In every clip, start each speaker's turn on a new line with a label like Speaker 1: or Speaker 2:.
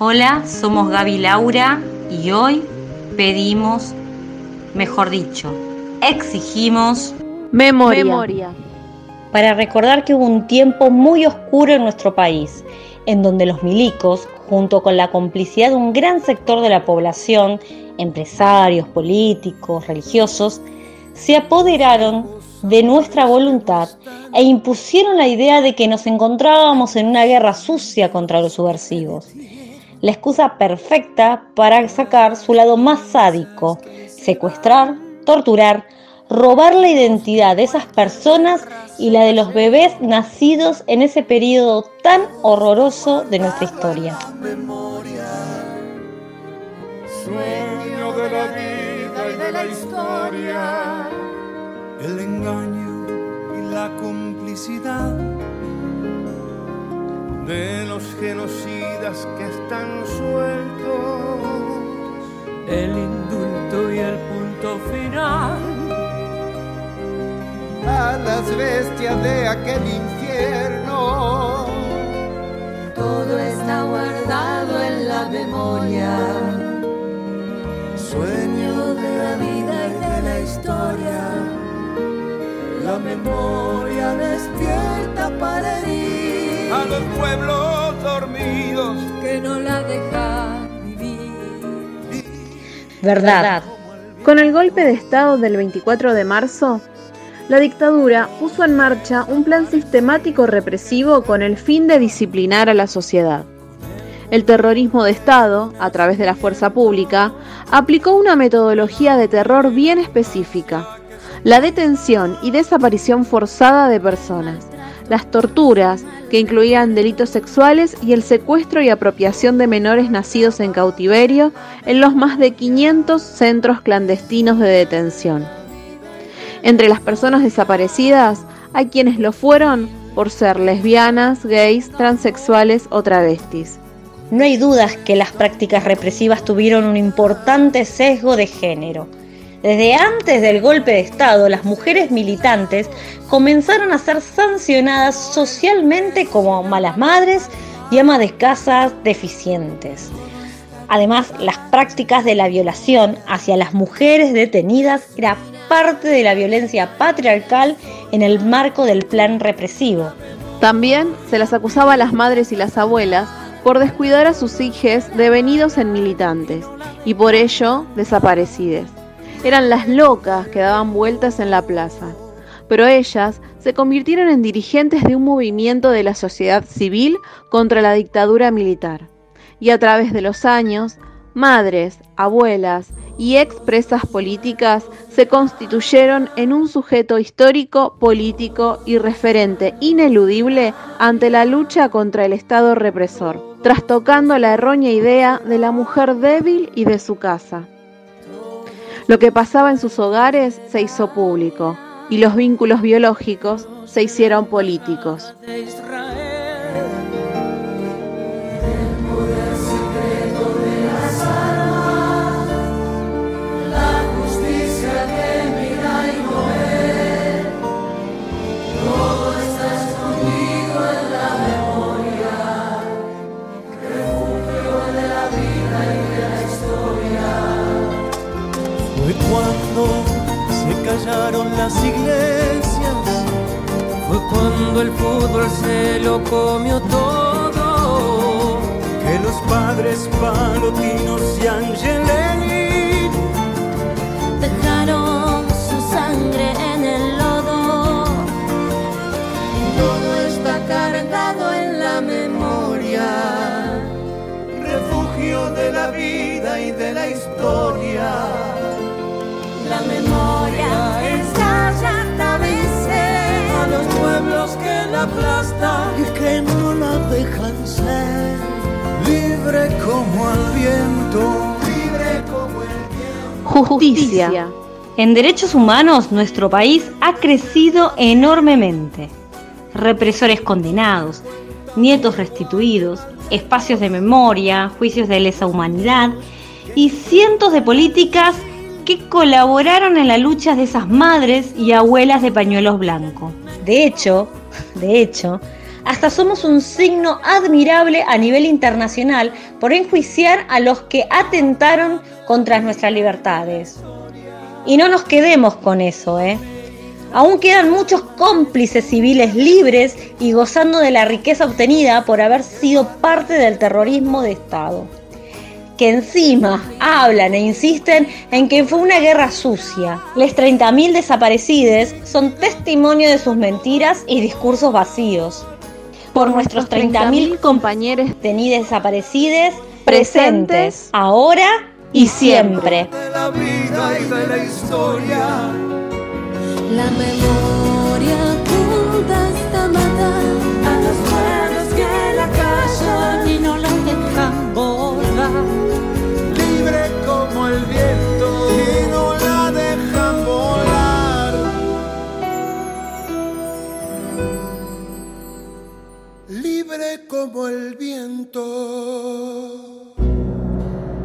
Speaker 1: Hola, somos Gaby Laura y hoy pedimos, mejor dicho, exigimos
Speaker 2: memoria.
Speaker 1: Para recordar que hubo un tiempo muy oscuro en nuestro país, en donde los milicos, junto con la complicidad de un gran sector de la población, empresarios, políticos, religiosos, se apoderaron de nuestra voluntad e impusieron la idea de que nos encontrábamos en una guerra sucia contra los subversivos. La excusa perfecta para sacar su lado más sádico, secuestrar, torturar, robar la identidad de esas personas y la de los bebés nacidos en ese periodo tan horroroso de nuestra historia.
Speaker 3: Que están sueltos,
Speaker 4: el indulto y el punto final.
Speaker 5: A las bestias de aquel infierno.
Speaker 6: Todo está guardado en la memoria,
Speaker 3: sueño de la vida y de la historia. La memoria despierta para herir.
Speaker 5: A los pueblos dormidos
Speaker 6: que no la dejan vivir.
Speaker 1: Verdad.
Speaker 2: Con el golpe de Estado del 24 de marzo, la dictadura puso en marcha un plan sistemático represivo con el fin de disciplinar a la sociedad. El terrorismo de Estado, a través de la fuerza pública, aplicó una metodología de terror bien específica, la detención y desaparición forzada de personas, las torturas, que incluían delitos sexuales, y el secuestro y apropiación de menores nacidos en cautiverio en los más de 500 centros clandestinos de detención. Entre las personas desaparecidas hay quienes lo fueron por ser lesbianas, gays, transexuales o travestis.
Speaker 1: No hay dudas que las prácticas represivas tuvieron un importante sesgo de género desde antes del golpe de Estado, las mujeres militantes comenzaron a ser sancionadas socialmente como malas madres y amas de casas deficientes. Además, las prácticas de la violación hacia las mujeres detenidas era parte de la violencia patriarcal en el marco del plan represivo.
Speaker 2: También se las acusaba a las madres y las abuelas por descuidar a sus hijos devenidos en militantes y por ello desaparecidas eran las locas que daban vueltas en la plaza. Pero ellas se convirtieron en dirigentes de un movimiento de la sociedad civil contra la dictadura militar. Y a través de los años, madres, abuelas y expresas políticas se constituyeron en un sujeto histórico, político y referente ineludible ante la lucha contra el Estado represor, trastocando la errónea idea de la mujer débil y de su casa. Lo que pasaba en sus hogares se hizo público y los vínculos biológicos se hicieron políticos.
Speaker 4: Las iglesias. Fue cuando el fútbol se lo comió todo.
Speaker 3: Que los padres palotinos y Angelini
Speaker 6: dejaron su sangre en el lodo.
Speaker 5: Todo está cargado en la memoria. Refugio de la vida y de la historia.
Speaker 6: La memoria es
Speaker 5: los pueblos que la aplastan
Speaker 3: y que no la dejan ser libre como el viento, libre como el viento.
Speaker 1: Justicia. En derechos humanos nuestro país ha crecido enormemente. Represores condenados, nietos restituidos, espacios de memoria, juicios de lesa humanidad y cientos de políticas que colaboraron en la lucha de esas madres y abuelas de pañuelos blancos. De hecho, de hecho, Hasta somos un signo admirable a nivel internacional por enjuiciar a los que atentaron contra nuestras libertades. Y no nos quedemos con eso, ¿eh? Aún quedan muchos cómplices civiles libres y gozando de la riqueza obtenida por haber sido parte del terrorismo de Estado. Que encima hablan e insisten en que fue una guerra sucia. Los 30.000 desaparecidos son testimonio de sus mentiras y discursos vacíos. Por nuestros 30.000 compañeros tenidos desaparecidos, presentes, ahora y siempre.
Speaker 5: De la vida y de la historia.
Speaker 3: La memoria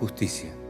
Speaker 5: justicia.